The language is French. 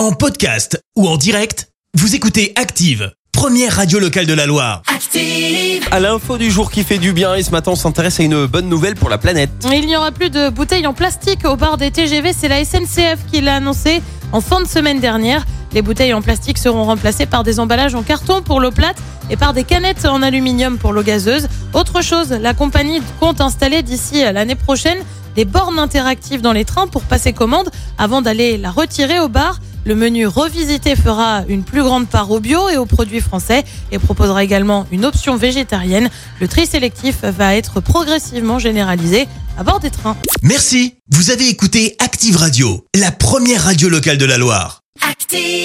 En podcast ou en direct, vous écoutez Active, première radio locale de la Loire. Active. À l'info du jour qui fait du bien et ce matin on s'intéresse à une bonne nouvelle pour la planète. Il n'y aura plus de bouteilles en plastique au bar des TGV, c'est la SNCF qui l'a annoncé en fin de semaine dernière. Les bouteilles en plastique seront remplacées par des emballages en carton pour l'eau plate et par des canettes en aluminium pour l'eau gazeuse. Autre chose, la compagnie compte installer d'ici l'année prochaine des bornes interactives dans les trains pour passer commande avant d'aller la retirer au bar. Le menu revisité fera une plus grande part au bio et aux produits français et proposera également une option végétarienne. Le tri sélectif va être progressivement généralisé à bord des trains. Merci, vous avez écouté Active Radio, la première radio locale de la Loire. Active.